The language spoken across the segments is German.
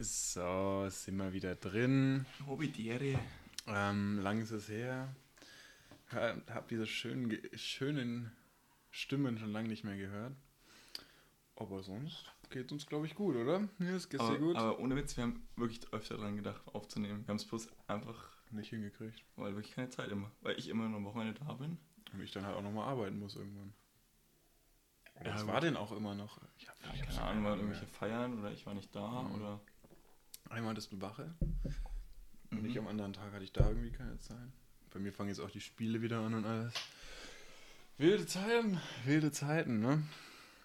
So, sind wir wieder drin. Hobby Ähm, lang ist es her. Ha- Hab diese schönen, schönen Stimmen schon lange nicht mehr gehört. Aber sonst geht uns, glaube ich, gut, oder? Ja, es geht aber, gut. aber ohne Witz, wir haben wirklich öfter dran gedacht, aufzunehmen. Wir haben es bloß einfach, nicht hingekriegt. weil wirklich keine Zeit immer. Weil ich immer nur am Wochenende da bin. Und ich dann halt auch nochmal arbeiten muss irgendwann. Ja, was war denn auch immer noch? Ich hab, Ja, keine Ahnung, waren irgendwelche Feiern oder ich war nicht da Mhm. oder. Einmal hattest du Wache und ich Mhm. am anderen Tag hatte ich da irgendwie keine Zeit. Bei mir fangen jetzt auch die Spiele wieder an und alles. Wilde Zeiten, wilde Zeiten, ne?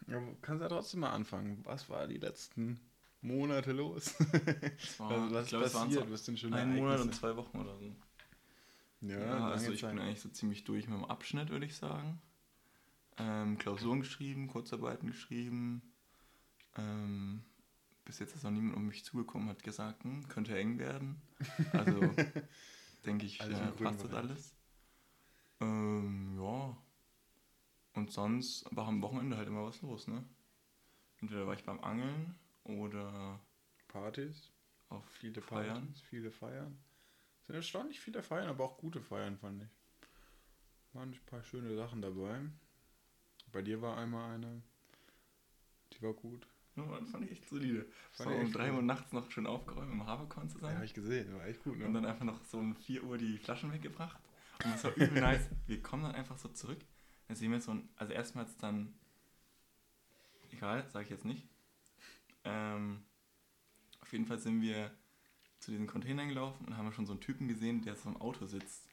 Du kannst ja trotzdem mal anfangen. Was war die letzten Monate los? War, was was ich glaube, es waren passiert? Was sind schon ein Monat und zwei Wochen oder so. Ja, Ja, also ich Zeit. bin eigentlich so ziemlich durch mit dem Abschnitt, würde ich sagen. Ähm, Klausuren geschrieben, Kurzarbeiten geschrieben. Ähm, bis jetzt ist noch niemand um mich zugekommen, hat gesagt, hm, könnte eng werden. Also denke ich, im äh, passt das alles. Ähm, ja. Und sonst war am Wochenende halt immer was los, ne? Entweder war ich beim Angeln oder Partys, auf viele Feiern. Partys, viele Feiern. Es sind erstaunlich viele Feiern, aber auch gute Feiern, fand ich. Waren ein paar schöne Sachen dabei. Bei dir war einmal eine, die war gut. Ja, das fand ich echt solide. Fand so um echt 3 gut. Uhr nachts noch schön aufgeräumt im Haberkorn Ja, zusammen. habe ich gesehen, war echt gut, ne? Und dann einfach noch so um 4 Uhr die Flaschen weggebracht. Und das war übel nice. Wir kommen dann einfach so zurück. Dann sehen wir so ein, also erstmal hat's dann, egal, sage ich jetzt nicht. Ähm, auf jeden Fall sind wir zu diesen Containern gelaufen und haben schon so einen Typen gesehen, der so im Auto sitzt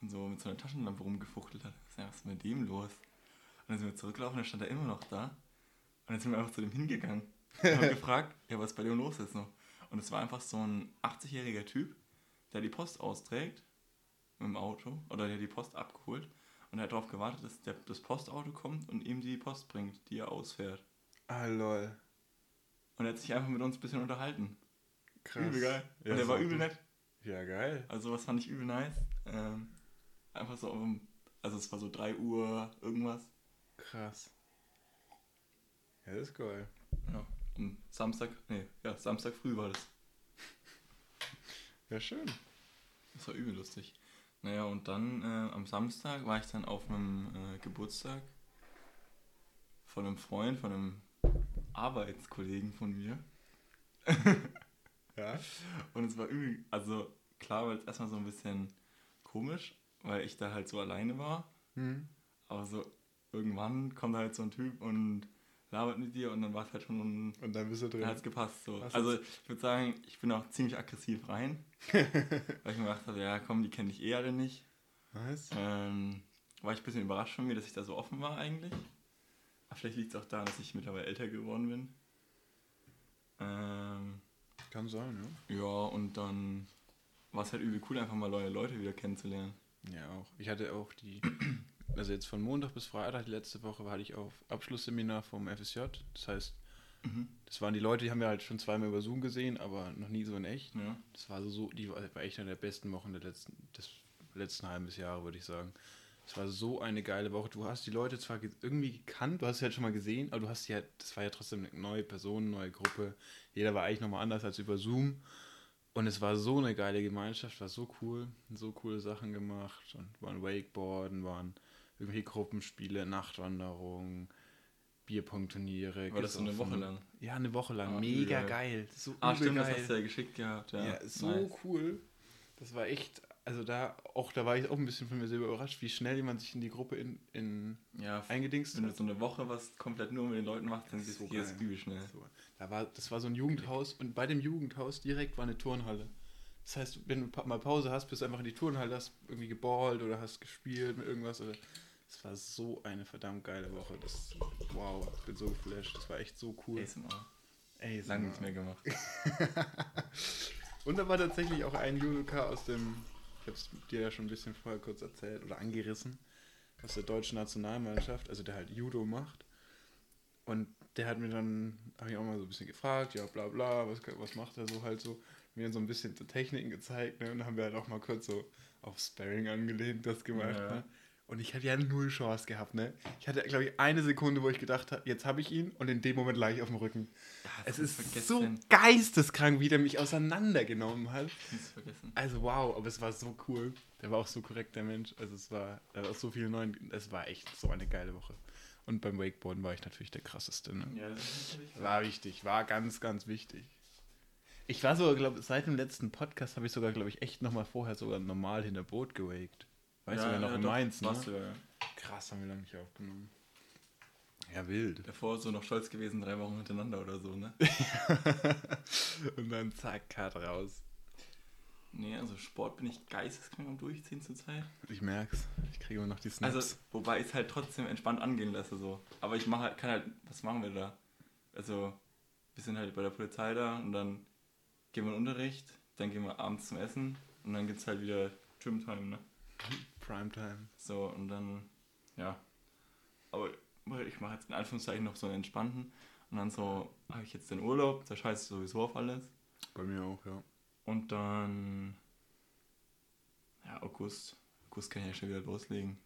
und so mit so einer Taschenlampe rumgefuchtelt hat. Was ist mit dem los? Und dann sind wir zurückgelaufen, dann stand er immer noch da. Und dann sind wir einfach zu dem hingegangen und haben gefragt, ja, was bei dem los ist noch. Und es war einfach so ein 80-jähriger Typ, der die Post austrägt mit dem Auto oder der die Post abgeholt und er hat darauf gewartet, dass der, das Postauto kommt und ihm die Post bringt, die er ausfährt. Ah, lol. Und er hat sich einfach mit uns ein bisschen unterhalten. Krass. Übel geil. Ja, und er war übel nett. Ja, geil. Also was fand ich übel nice. Ähm, einfach so also es war so 3 Uhr irgendwas. Krass. Ja, das ist geil. Ja, um Samstag, nee, ja, Samstag früh war das. Ja, schön. Das war übel lustig. Naja, und dann äh, am Samstag war ich dann auf einem äh, Geburtstag von einem Freund, von einem Arbeitskollegen von mir. Ja? Und es war übel, also klar war es erstmal so ein bisschen komisch, weil ich da halt so alleine war. Hm. Aber so irgendwann kommt halt so ein Typ und labert mit dir und dann war es halt schon, Und dann bist du drin. dann hat es gepasst. So. Was Also ich würde sagen, ich bin auch ziemlich aggressiv rein, weil ich mir gedacht habe, ja komm, die kenne ich eh alle nicht. Nice. Ähm, war ich ein bisschen überrascht von mir, dass ich da so offen war eigentlich. Aber vielleicht liegt es auch daran, dass ich mittlerweile älter geworden bin. Ähm, Kann sein, ja. ja, und dann war es halt übel cool, einfach mal neue Leute wieder kennenzulernen. Ja, auch. Ich hatte auch die, also jetzt von Montag bis Freitag, die letzte Woche, hatte ich auf Abschlussseminar vom FSJ. Das heißt, Mhm. das waren die Leute, die haben wir halt schon zweimal über Zoom gesehen, aber noch nie so in echt. Ja. Das war so, so die war war echt eine der besten Wochen der letzten, des letzten halben Jahre, würde ich sagen. Es war so eine geile Woche. Du hast die Leute zwar ge- irgendwie gekannt, du hast sie halt schon mal gesehen, aber du hast sie halt, das war ja trotzdem eine neue Person, neue Gruppe. Jeder war eigentlich nochmal anders als über Zoom. Und es war so eine geile Gemeinschaft, war so cool, so coole Sachen gemacht und waren Wakeboarden, waren irgendwelche Gruppenspiele, Nachtwanderungen, Bierpong-Turniere. War das so eine. Woche lang? Ja, eine Woche lang. Ah, Mega übel geil. So Ah, stimmt, geil. das hast du ja geschickt gehabt. Ja, Ja, so nice. cool. Das war echt, also da, auch da war ich auch ein bisschen von mir selber überrascht, wie schnell jemand sich in die Gruppe in, in Ja, eingedingst wenn du so eine Woche was komplett nur mit den Leuten machst, dann ist so übel schnell. So, da war, das war so ein Jugendhaus und bei dem Jugendhaus direkt war eine Turnhalle. Das heißt, wenn du mal Pause hast, bist du einfach in die Turnhalle, hast irgendwie geballt oder hast gespielt mit irgendwas. Oder das war so eine verdammt geile Woche. Das, wow, ich bin so geflasht. Das war echt so cool. ASMR. Ey, Lange nicht mehr gemacht. Und da war tatsächlich auch ein Judoka aus dem, ich habe es dir ja schon ein bisschen vorher kurz erzählt oder angerissen, aus der deutschen Nationalmannschaft, also der halt Judo macht. Und der hat mir dann, habe ich auch mal so ein bisschen gefragt, ja bla bla, was, was macht er so halt so, mir dann so ein bisschen Techniken gezeigt, ne? Und dann haben wir halt auch mal kurz so auf Sparring angelehnt das gemacht, Ja. ne? Und ich hatte ja null Chance gehabt, ne? Ich hatte, glaube ich, eine Sekunde, wo ich gedacht habe, jetzt habe ich ihn und in dem Moment lag ich auf dem Rücken. Ja, Es ist vergessen. so geisteskrank, wie der mich auseinandergenommen hat. Ich. Also wow, aber es war so cool. Der war auch so korrekt, der Mensch. Also es war, da war so viele neuen, es war echt so eine geile Woche. Und beim Wakeboarden war ich natürlich der krasseste. Ne? Ja, War wichtig, war ganz, ganz wichtig. Ich war sogar, glaube seit dem letzten Podcast habe ich sogar, glaube ich, echt nochmal vorher sogar normal hinter Boot gewaked. Weißt du, ja, noch in doch, Mainz, ne? du, ja. Krass, haben wir lange nicht aufgenommen. Ja, wild. Davor so noch stolz gewesen, drei Wochen hintereinander oder so, ne? Und dann zack, Kart raus. Nee, also Sport bin ich geisteskrank am Durchziehen zurzeit. Ich merk's. Ich kriege immer noch die Snaps. Also, wobei ich es halt trotzdem entspannt angehen lasse, so. Aber ich mache halt, kann halt, was machen wir da? Also, wir sind halt bei der Polizei da und dann gehen wir in den Unterricht, dann gehen wir abends zum Essen und dann gibt's halt wieder Gym-Time, ne? Primetime. So, und dann, ja. Aber ich mache jetzt in Anführungszeichen noch so einen entspannten und dann so, habe ich jetzt den Urlaub, da scheiße ich sowieso auf alles. Bei mir auch, ja. Und dann, ja, August. August kann ich ja schon wieder loslegen.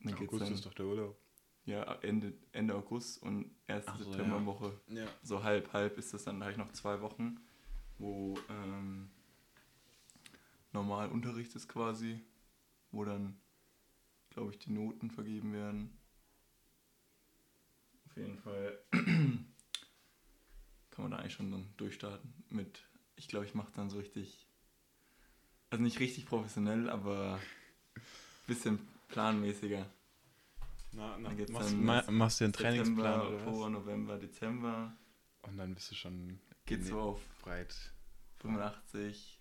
Dann geht's August dann, ist doch der Urlaub. ja, Ende, Ende August und erste so, Septemberwoche. Ja. So halb, halb ist das dann, da habe ich noch zwei Wochen, wo ähm, normal Unterricht ist quasi, wo dann, glaube ich, die Noten vergeben werden. Auf jeden Fall kann man da eigentlich schon dann durchstarten mit, ich glaube, ich mache dann so richtig, also nicht richtig professionell, aber bisschen planmäßiger. Na, na, Dann machst, dann ma, machst du einen Trainingsplan September, Oktober? November, Dezember Und dann bist du schon geht so auf breit. 85,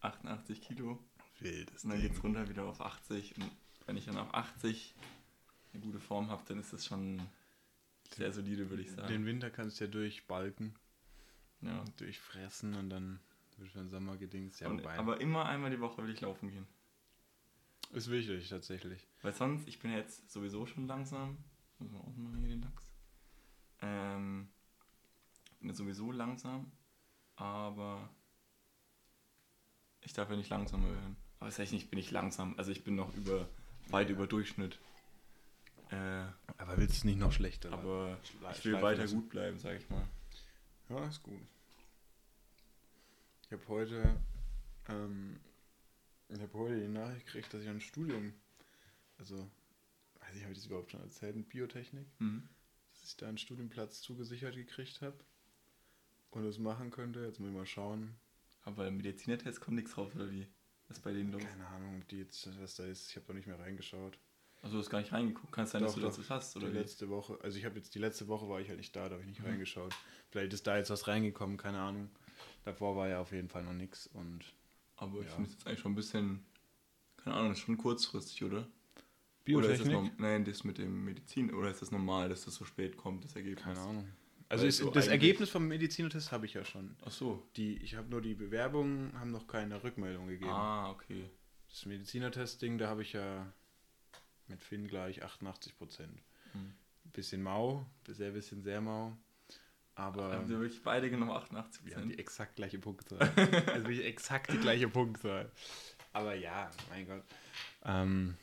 88 Kilo. Wildes Und dann geht es runter wieder auf 80. Und wenn ich dann auf 80 eine gute Form habe, dann ist das schon sehr solide, würde ich sagen. Den Winter kannst du ja durchbalken, ja. durchfressen und dann wird für den Sommer gedingst. Ja, Und, aber immer einmal die Woche will ich laufen gehen. ist wichtig, tatsächlich. Weil sonst, ich bin ja jetzt sowieso schon langsam. Muss man ausmachen hier den Lachs. Ähm, bin sowieso langsam, aber ich darf ja nicht langsamer werden. Aber tatsächlich bin ich langsam. Also ich bin noch über weit über Durchschnitt. Äh, Aber willst du nicht noch schlechter? aber Schle- ich will weiter lassen? gut bleiben, sag ich mal. Ja, ist gut. Ich habe heute, ähm, ich habe heute die Nachricht gekriegt, dass ich ein Studium, also, weiß ich, habe ich das überhaupt schon erzählt, mit Biotechnik, Mhm. dass ich da einen Studienplatz zugesichert gekriegt habe und es machen könnte. Jetzt muss ich mal schauen. Aber im Medizinertest kommt nichts raus, oder wie? Ist bei denen los? Keine Ahnung, die jetzt, was da ist. Ich habe noch nicht mehr reingeschaut. Also du hast gar nicht reingeguckt. Kann es sein, dass Doch, du doch. das hast, oder die wie? letzte Woche, also ich habe jetzt die letzte Woche war ich halt nicht da, da habe ich nicht Mhm. reingeschaut. Vielleicht ist da jetzt was reingekommen, keine Ahnung. Davor war ja auf jeden Fall noch nichts und Aber ich Ja. finde es jetzt eigentlich schon ein bisschen, keine Ahnung, ist schon kurzfristig, oder? Oder ist das Biotechnik? norm- Nein, das mit dem Medizin. Oder ist das normal, dass das so spät kommt, das Ergebnis? Keine Ahnung. Also ist, so das Ergebnis vom Medizinertest habe ich ja schon. Ach so. Die, ich habe nur die Bewerbungen, haben noch keine Rückmeldung gegeben. Ah, okay. Das Medizinertest-Ding, da habe ich ja mit Finn gleich 88 Prozent. Hm. Bisschen mau, sehr bisschen sehr mau. Aber Haben wir wirklich beide genommen 88 wir haben die Prozent? exakt gleiche Punktzahl. also wirklich exakt die gleiche Punktzahl. Aber ja, mein Gott. Ähm,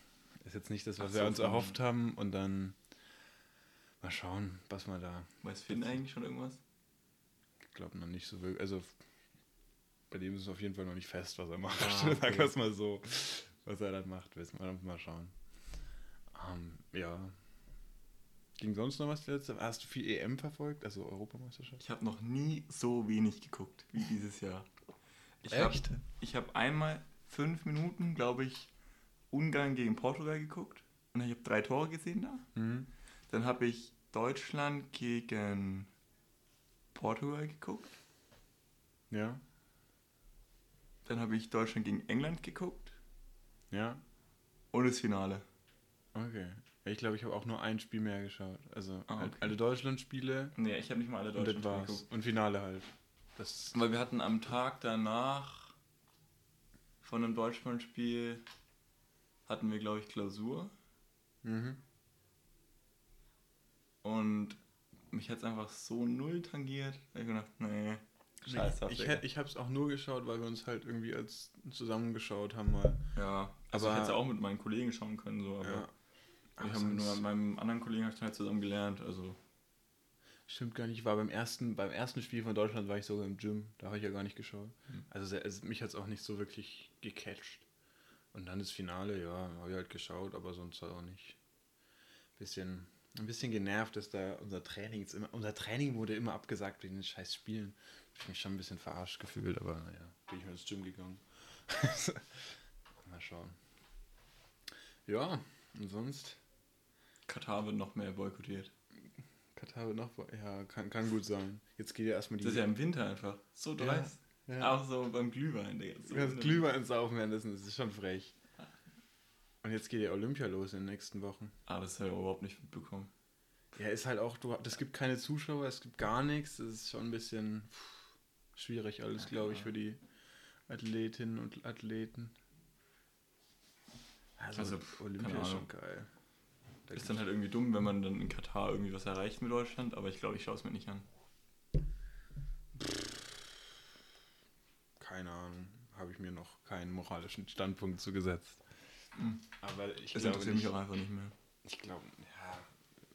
ist jetzt nicht das, was Ach wir so, uns erhofft haben. Und dann mal schauen, was wir da Weiß Finn eigentlich schon irgendwas? Ich glaube noch nicht so wirklich. Also bei dem ist es auf jeden Fall noch nicht fest, was er macht. Ah, okay. wir es mal so. Was er dann macht, wissen wir mal schauen. Ähm, ja. Ging sonst noch was die letzte? Hast du viel EM verfolgt? Also Europameisterschaft? Ich habe noch nie so wenig geguckt wie dieses Jahr. Ich habe Echt? ich hab einmal fünf Minuten, glaube ich, Ungarn gegen Portugal geguckt. Und ich habe drei Tore gesehen da. Mhm. Dann habe ich Deutschland gegen Portugal geguckt. Ja. Dann habe ich Deutschland gegen England geguckt. Ja. Und das Finale. Okay. Ich glaube, ich habe auch nur ein Spiel mehr geschaut. Also Ah, okay. alle Deutschland-Spiele Nee, ich habe nicht mal alle war's. geguckt. Und Finale halt. Das Weil wir hatten am Tag danach von einem Deutschlandspiel hatten wir, glaube ich, Klausur. mhm. Und mich hat es einfach so null tangiert. Da hab ich gedacht, nee, Scheiß drauf, Ich, ich habe es auch nur geschaut, weil wir uns halt irgendwie als zusammengeschaut haben mal. Ja, also Aber- ich hätte es auch mit meinen Kollegen schauen können, so, aber ja. ich habe nur mit meinem anderen Kollegen ich halt zusammen gelernt, also Stimmt gar nicht. Ich war beim ersten, beim ersten Spiel von Deutschland war ich sogar im Gym. Da habe ich ja gar nicht geschaut. Hm. Also, sehr, also mich hat es auch nicht so wirklich gecatcht. Und dann das Finale, ja, habe ich halt geschaut, aber sonst halt auch nicht. Bisschen, ein bisschen genervt, dass da unser Training jetzt immer, unser Training wurde immer abgesagt wegen den scheiß Spielen. Hab ich mich schon ein bisschen verarscht gefühlt, aber naja, bin ich mal ins Gym gegangen. mal schauen. Ja, und sonst? Katar wird noch mehr boykottiert. Katar wird noch, ja, kann, kann gut sein. Jetzt geht ja erstmal die. Das ist ja im Winter einfach. So dreist. ja. Auch so beim Glühwein, Digga. So Glühwein saufen währenddessen, das ist schon frech. Und jetzt geht ja Olympia los in den nächsten Wochen. Ah, das habe ich überhaupt nicht mitbekommen. Ja, ist halt auch, du, es gibt keine Zuschauer, es gibt gar nichts. Das ist schon ein bisschen pff, schwierig alles, glaube ich, für die Athletinnen und Athleten. Also, Also, Olympia ist schon geil. Da Ist dann halt irgendwie dumm, wenn man dann in Katar irgendwie was erreicht mit Deutschland, aber ich glaube, ich schaue es mir nicht an. keine Ahnung, habe ich mir noch keinen moralischen Standpunkt zugesetzt. Mhm. Aber ich Das glaube interessiert mich auch einfach nicht mehr. ich glaube, ja,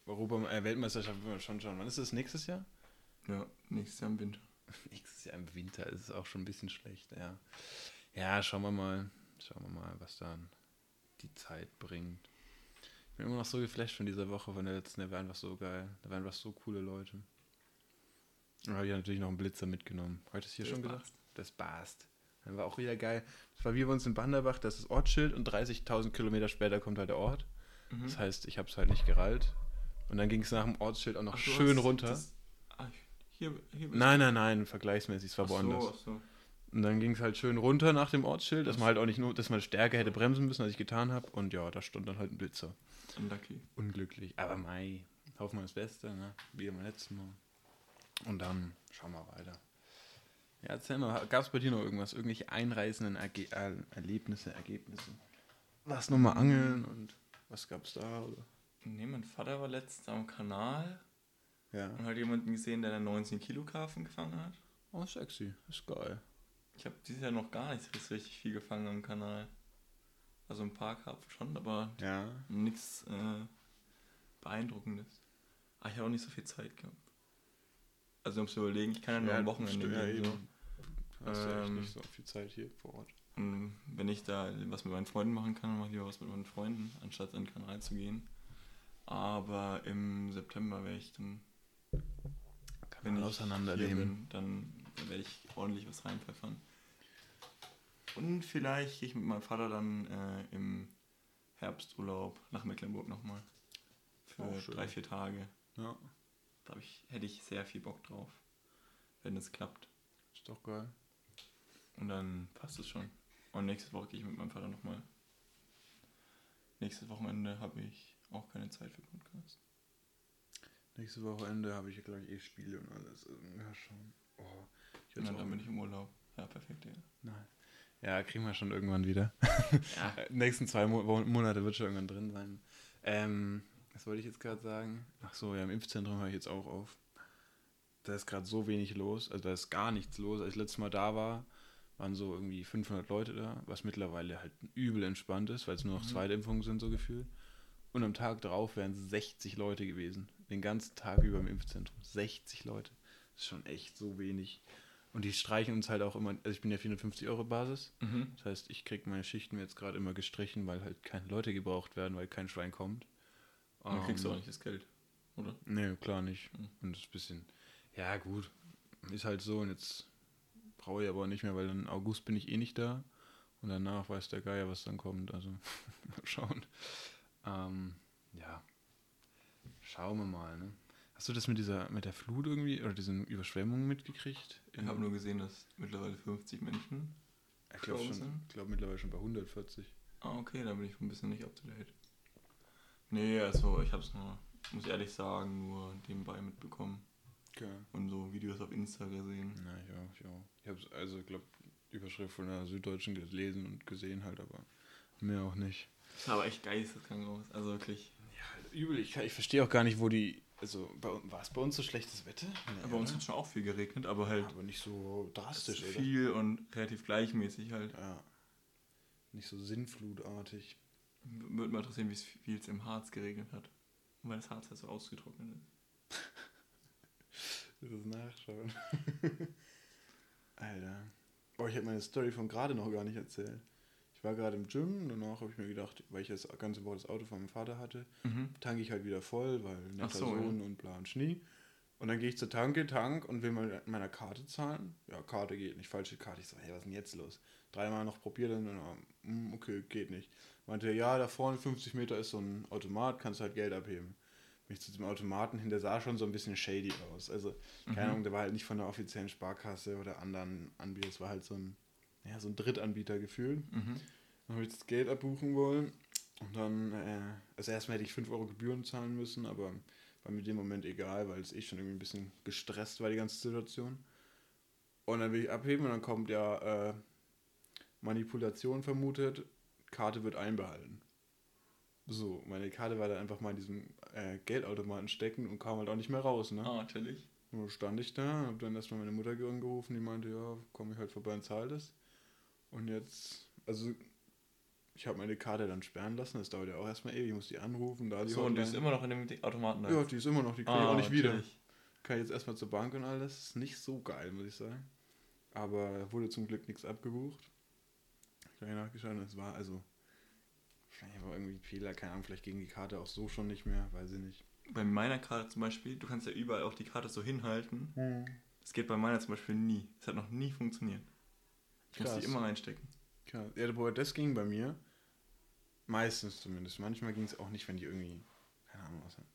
Europa, äh, Weltmeisterschaft will man schon schauen. Wann ist das nächstes Jahr? Ja, nächstes Jahr im Winter. Nächstes Jahr im Winter ist es auch schon ein bisschen schlecht, ja. Ja, schauen wir mal. Schauen wir mal, was dann die Zeit bringt. Ich bin immer noch so geflasht von dieser Woche, von der letzten. Der war einfach so geil. Da waren einfach so coole Leute. Und da habe ich natürlich noch einen Blitzer mitgenommen. Heute ist hier Das schon gesagt? Das passt. Dann war auch wieder geil. Das war wie bei uns in Banderbach, das ist Ortsschild und 30.000 Kilometer später kommt halt der Ort. Mhm. Das heißt, ich habe es halt nicht gerallt. Und dann ging es nach dem Ortsschild auch noch Ach, schön runter. das- ah, hier, hier Nein, nein, nein, vergleichsmäßig, es war Ach so, woanders. ach so. Und dann ging es halt schön runter nach dem Ortsschild, dass man halt auch nicht nur, dass man stärker hätte bremsen müssen, als ich getan habe. Und ja, da stand dann halt ein Blitzer. Unlucky. Unglücklich. Aber Mai, hoffen wir das Beste, ne? Wie beim letzten Mal. Und dann schauen wir weiter. Ja, erzähl mal, gab es bei dir noch irgendwas? Irgendwelche einreißenden Erge äh, Erlebnisse, Ergebnisse? Was nochmal angeln und was gab's da? Oder? Nee, mein Vater war letztens am Kanal Ja. und hat jemanden gesehen, der einen 19 Kilo Karpfen gefangen hat. Oh, sexy. Ist geil. Ich habe dieses Jahr noch gar nicht so richtig viel gefangen am Kanal. Also ein paar Karpfen schon, aber Ja. nichts äh, Beeindruckendes. Ah, ich habe auch nicht so viel Zeit gehabt. Also um zu überlegen, ich kann ja nur am Wochenende ja. So. Du hast ja echt Ähm, nicht so viel Zeit hier vor Ort. Und wenn ich da was mit meinen Freunden machen kann, dann mache ich lieber was mit meinen Freunden, anstatt in den Kanal zu gehen. Aber im September werde ich dann, Kann wenn man ich auseinanderleben. bin, dann werde ich ordentlich was reinpfeffern. Und vielleicht gehe ich mit meinem Vater dann äh, im Herbsturlaub nach Mecklenburg nochmal. Für schön. drei, vier Tage. Ja, Da ich, hätte ich sehr viel Bock drauf, wenn es klappt. ist doch geil. Und dann passt es schon. Und nächste Woche gehe ich mit meinem Vater nochmal. Nächstes Wochenende habe ich auch keine Zeit für Podcast. Nächste Wochenende habe ich, glaube ich, eh Spiele und alles. Also, Ja, schon. Oh, ich Und dann, bin ich im Urlaub. Ja, perfekt, ja. Nein. Ja, kriegen wir schon irgendwann wieder. Ja. Nächsten zwei Mo Monate wird schon irgendwann drin sein. Ähm, was wollte ich jetzt gerade sagen? Ach so, ja, im Impfzentrum höre ich jetzt auch auf. Da ist gerade so wenig los, also da ist gar nichts los. Als ich letztes Mal da war, waren so irgendwie 500 Leute da, was mittlerweile halt übel entspannt ist, weil es nur noch Mhm. Zweitimpfungen sind, so gefühlt. Und am Tag drauf wären es 60 Leute gewesen. Den ganzen Tag über im Impfzentrum. 60 Leute. Das ist schon echt so wenig. Und die streichen uns halt auch immer, also ich bin ja 450 Euro Basis. Mhm. Das heißt, ich kriege meine Schichten jetzt gerade immer gestrichen, weil halt keine Leute gebraucht werden, weil kein Schwein kommt. Dann kriegst du Ähm, auch nicht das Geld, oder? Nee, klar nicht. Mhm. Und das ist ein bisschen, ja gut, ist halt so und jetzt brauche ich aber nicht mehr, weil im August bin ich eh nicht da und danach weiß der Geier, was dann kommt. Also mal schauen. Ähm, ja, schauen wir mal. Ne? Hast du das mit dieser, mit der Flut irgendwie oder diesen Überschwemmungen mitgekriegt? Ich habe nur gesehen, dass mittlerweile 50 Menschen. ich glaube glaube mittlerweile schon bei 140. Ah, okay, da bin ich ein bisschen nicht up to date. Nee, also ich habe es nur, muss ehrlich sagen, nur nebenbei mitbekommen. Okay. Und so Videos auf Insta gesehen. Na, ich auch, ich auch. Ich habe also, glaube Überschrift von der Süddeutschen gelesen und gesehen halt, aber mehr auch nicht. Aber echt geisteskrank aus. Also wirklich. Ja, übel. Ich, ich verstehe auch gar nicht, wo die Also war es bei uns so schlechtes Wetter? Nee, bei uns hat schon auch viel geregnet, aber halt. Aber nicht so drastisch, oder? Viel und relativ gleichmäßig halt. Ja. Nicht so sinnflutartig. Würde mal interessieren, wie viel es im Harz geregnet hat. Und weil das Harz halt so ausgetrocknet ist. das ist nachschauen. Alter. Boah, ich habe meine Story von gerade noch gar nicht erzählt. Ich war gerade im Gym, danach habe ich mir gedacht, weil ich das ganze Woche das Auto von meinem Vater hatte, mhm. tanke ich halt wieder voll, weil netter so, Sohn ja. und bla und Schnie. Und dann gehe ich zur Tanke, Tank und will mal mit meiner Karte zahlen. Ja, Karte geht nicht, falsche Karte. Ich so, hey, was ist denn jetzt los? Dreimal noch probiert und dann, hm, okay, geht nicht. Meinte, ja, da vorne 50 Meter ist so ein Automat, kannst halt Geld abheben. Bin ich zu dem Automaten hin, der sah schon so ein bisschen shady aus. Also, keine mhm. Ahnung, der war halt nicht von der offiziellen Sparkasse oder anderen Anbietern. Es war halt so ein, ja, so ein Drittanbieter gefühlt. Mhm. Dann habe ich das Geld abbuchen wollen. Und dann, äh, also erstmal hätte ich 5 Euro Gebühren zahlen müssen, aber war mir dem Moment egal, weil es eh schon irgendwie ein bisschen gestresst war, die ganze Situation. Und dann will ich abheben und dann kommt ja äh, Manipulation vermutet, Karte wird einbehalten. So, meine Karte war dann einfach mal in diesem äh, Geldautomaten stecken und kam halt auch nicht mehr raus, ne? Ah, natürlich. Und dann stand ich da, hab dann erstmal meine Mutter angerufen, die meinte, ja, komm ich halt vorbei und zahl das. Und jetzt, also ich habe meine Karte dann sperren lassen, das dauert ja auch erstmal ewig, ich muss die anrufen, da die So, und die ist immer noch in dem Automaten da? Ja, die ist immer noch, die kriege ah, ich auch nicht natürlich. wieder. Kann ich jetzt erstmal zur Bank und alles, ist nicht so geil, muss ich sagen. Aber wurde zum Glück nichts abgebucht. Ich habe nachgeschaut und es war also Vielleicht war irgendwie ein Fehler, keine Ahnung, vielleicht gegen die Karte auch so schon nicht mehr, weiß ich nicht. Bei meiner Karte zum Beispiel, du kannst ja überall auch die Karte so hinhalten. Hm. Das geht bei meiner zum Beispiel nie. Das hat noch nie funktioniert. Ich Krass. muss die immer reinstecken. Krass. Ja, aber das ging bei mir. Meistens zumindest. Manchmal ging es auch nicht, wenn die irgendwie, keine Ahnung, was haben.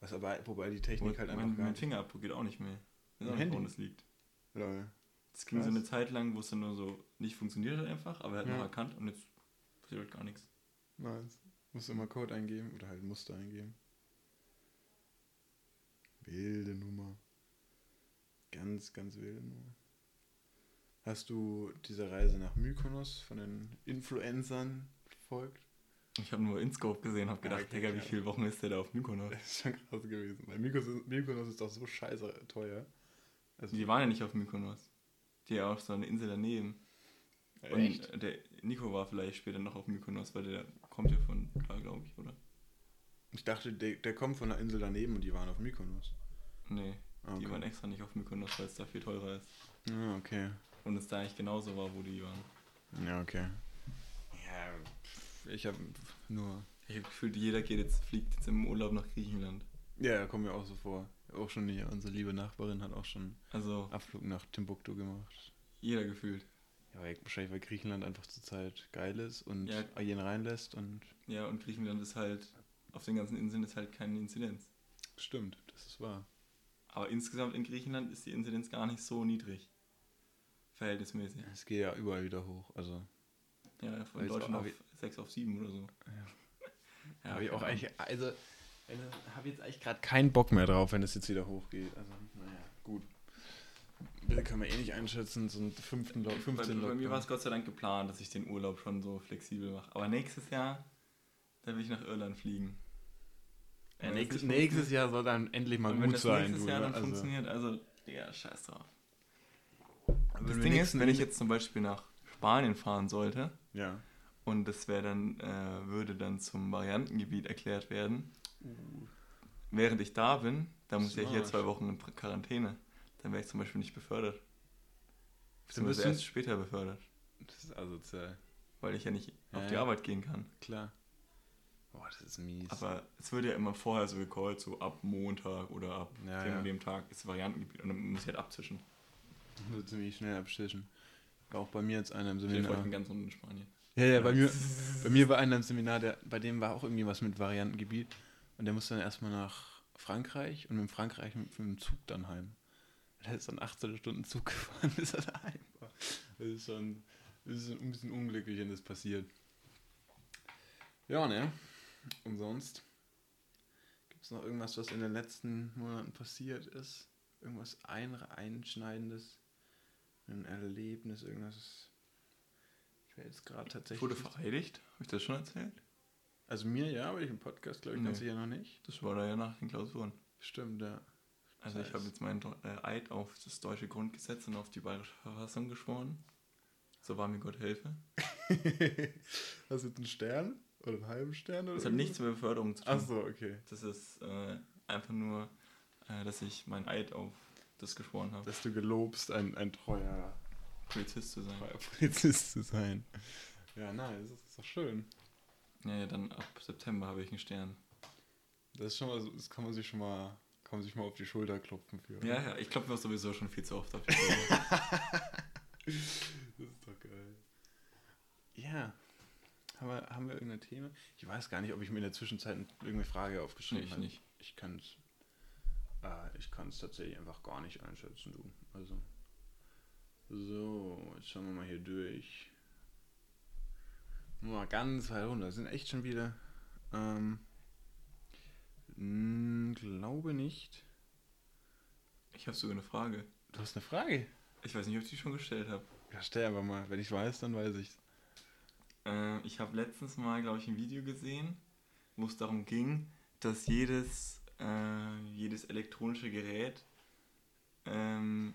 Was aber, wobei die Technik Und halt einfach. Mein, mein Fingerabdruck geht auch nicht mehr. Weiß nicht, woran das liegt. Lol. Das ging Krass. so eine Zeit lang, wo es dann nur so nicht funktioniert hat einfach, aber er hat ja. noch erkannt und jetzt passiert halt gar nichts. Nice. Musst immer Code eingeben oder halt Muster eingeben. Wilde Nummer. Ganz, ganz wilde Nummer. Hast du diese Reise nach Mykonos von den Influencern verfolgt? Ich habe nur InScope gesehen, habe gedacht, okay, Digga, wie viele Wochen ist der da auf Mykonos? Das ist schon krass gewesen. Weil Mykonos, Mykonos ist doch so scheiße teuer. Also die waren ja nicht auf Mykonos. Die ja auf so einer Insel daneben. Echt? Und der Nico war vielleicht später noch auf Mykonos, weil der kommt ja von da, glaube ich, oder? Ich dachte, der, der kommt von der Insel daneben und die waren auf Mykonos. Nee, okay. die waren extra nicht auf Mykonos, weil es da viel teurer ist. Ja, okay. Und es da eigentlich genauso war, wo die waren. Ja, okay. Ja, ich habe nur... Ich habe gefühlt, jeder geht jetzt, fliegt jetzt im Urlaub nach Griechenland. Ja, kommt mir auch so vor. Auch schon hier, unsere liebe Nachbarin hat auch schon also, Abflug nach Timbuktu gemacht. Jeder gefühlt. Ja, weil wahrscheinlich, weil Griechenland einfach zurzeit geil ist und ja. jeden reinlässt und. Ja, und Griechenland ist halt, auf den ganzen Inseln ist halt keine Inzidenz. Stimmt, das ist wahr. Aber insgesamt in Griechenland ist die Inzidenz gar nicht so niedrig. Verhältnismäßig. Es geht ja überall wieder hoch, also. Ja, von Deutschland auf 6 auf 7 oder so. Ja. ja habe ich auch eigentlich, also, habe jetzt eigentlich gerade keinen Bock mehr drauf, wenn es jetzt wieder hochgeht. Also, naja, gut. Das kann man eh nicht einschätzen, so einen fünften, 15 Bei, bei mir war es Gott sei Dank geplant, dass ich den Urlaub schon so flexibel mache. Aber nächstes Jahr, da will ich nach Irland fliegen. Ja, nächstes, nächstes Jahr soll dann endlich mal gut sein. Wenn nächstes Jahr dann also. funktioniert, also, ja, scheiß drauf. Also das Ding ist, wenn ich jetzt zum Beispiel nach Spanien fahren sollte, ja. und das wäre dann, äh, würde dann zum Variantengebiet erklärt werden, uh. während ich da bin, da muss ich ja hier zwei Wochen in Quarantäne dann wäre ich zum Beispiel nicht befördert. Beziehungsweise erst später befördert. Das ist asozial. Weil ich ja nicht ja, auf die Arbeit gehen kann. Klar. Boah, das ist mies. Aber es wird ja immer vorher so gecallt, so ab Montag oder ab ja, dem, ja. dem Tag ist Variantengebiet und dann muss ich halt abzischen. So ziemlich schnell abzischen. Auch bei mir jetzt einer im Seminar. Ich bin ganz unten in Spanien. Ja, ja, bei mir, bei mir war einer im Seminar, der, bei dem war auch irgendwie was mit Variantengebiet. Und der musste dann erstmal nach Frankreich und mit Frankreich mit, mit dem Zug dann heim. Er ist dann 18 Stunden Zug gefahren, bis er daheim war. Das ist schon das ist ein bisschen unglücklich, wenn das passiert. Ja, ne? Und sonst? Gibt es noch irgendwas, was in den letzten Monaten passiert ist? Irgendwas ein Einschneidendes? Ein Erlebnis, irgendwas? Ich wäre jetzt gerade tatsächlich. Wurde vereidigt? Habe ich das schon erzählt? Also mir ja, aber ich im Podcast, glaube ich, Nee. du ja noch nicht. Das war da ja nach den Klausuren. Stimmt, ja. Also ich habe jetzt meinen äh, Eid auf das deutsche Grundgesetz und auf die bayerische Verfassung geschworen. So war mir Gott helfe. Hast du jetzt einen Stern? Oder einen halben Stern? Oder Das hat nichts mit Beförderung zu tun. Ach so, okay. Das ist äh, einfach nur, äh, dass ich meinen Eid auf das geschworen habe, Dass du gelobst, ein, ein treuer, Polizist zu sein. treuer Polizist zu sein. Ja, nice. Das ist doch schön. Ja, ja, dann ab September habe ich einen Stern. Das ist schon mal so, das kann man sich schon mal, kann man sich mal auf die Schulter klopfen für. Ja, ja, ich klopfe mir sowieso schon viel zu oft auf die Schulter. Das ist doch geil. Ja. Haben wir, haben wir irgendein Thema? Ich weiß gar nicht, ob ich mir in der Zwischenzeit irgendeine Frage aufgeschrieben Nee, ich habe. nicht. Ich kann es äh, ich kann es tatsächlich einfach gar nicht einschätzen, du. Also. So, jetzt schauen wir mal hier durch. Mal ganz weit runter. Das sind echt schon wieder. Ähm, mh, glaube nicht. Ich habe sogar eine Frage. Du hast eine Frage? Ich weiß nicht, ob ich die schon gestellt habe. Ja, stell einfach mal. Wenn ich weiß, dann weiß ich's. Äh, ich habe letztens mal, glaube ich, ein Video gesehen, wo es darum ging, dass jedes, äh, jedes elektronische Gerät ähm,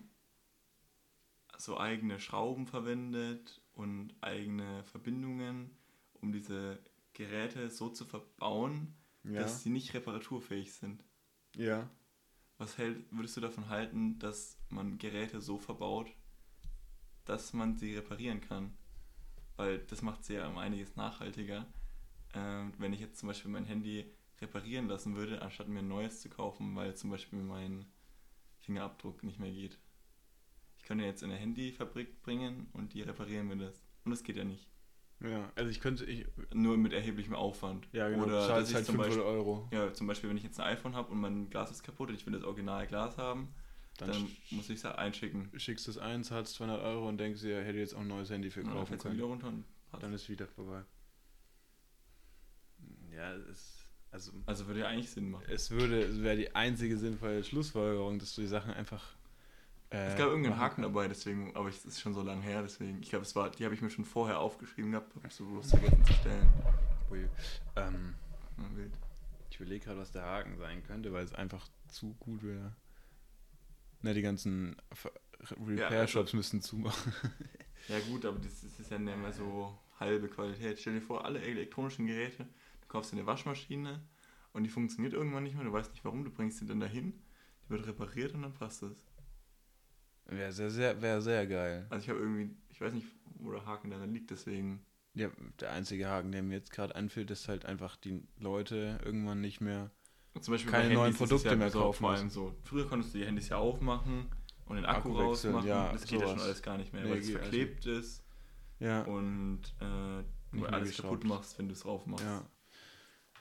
so eigene Schrauben verwendet und eigene Verbindungen, um diese Geräte so zu verbauen, Ja. dass sie nicht reparaturfähig sind. ja. Was hält, würdest du davon halten, dass man Geräte so verbaut, dass man sie reparieren kann? Weil das macht sie ja um einiges nachhaltiger. Ähm, wenn ich jetzt zum Beispiel mein Handy reparieren lassen würde, anstatt mir ein neues zu kaufen, weil zum Beispiel mein Fingerabdruck nicht mehr geht. Ich könnte jetzt in eine Handyfabrik bringen und die reparieren mir das. Und das geht ja nicht. Ja, also ich könnte, ich, Nur mit erheblichem Aufwand. ja genau, Oder du dass ich halt zum 500 Beispiel, Euro. ja, zum Beispiel, wenn ich jetzt ein iPhone habe und mein Glas ist kaputt und ich will das originale Glas haben, Dann, dann muss ich es einschicken. schickst du es ein, zahlst 200 Euro und denkst dir, hätte jetzt auch ein neues Handy für kaufen es können. wieder runter und passt. Dann ist wieder vorbei. Ja, es, also Also würde ja eigentlich Sinn machen. es würde, es wäre die einzige sinnvolle Schlussfolgerung, dass du die Sachen einfach. Äh, es gab irgendeinen Haken dabei, deswegen, aber es ist schon so lange her, deswegen. Ich glaube, es war, die habe ich mir schon vorher aufgeschrieben gehabt, habe so bloß vergessen zu stellen. Ui. Ähm, Ja, ich überlege gerade, was der Haken sein könnte, weil es einfach zu gut wäre. Ne, die ganzen Repair-Shops müssten zumachen. Ja gut, aber das ist das ist ja nicht mehr so halbe Qualität. Stell dir vor, alle elektronischen Geräte, du kaufst dir eine Waschmaschine und die funktioniert irgendwann nicht mehr, du weißt nicht warum, du bringst sie dann dahin, die wird repariert und dann passt es. Wäre sehr, sehr, wär sehr geil. Also ich habe irgendwie, ich weiß nicht, wo der Haken daran liegt, deswegen. Ja, der einzige Haken, der mir jetzt gerade einfällt, ist halt einfach die Leute irgendwann nicht mehr. Zum Beispiel Keine bei neuen Produkte ja mehr so, kaufen Vor allem so. Früher konntest du die Handys ja aufmachen und den Akku, Akku rausmachen. ja, das geht ja schon alles gar nicht mehr, Nee, weil es geht verklebt ist Ja. und äh, du alles geschraubt. kaputt machst, wenn du es raufmachst. Ja.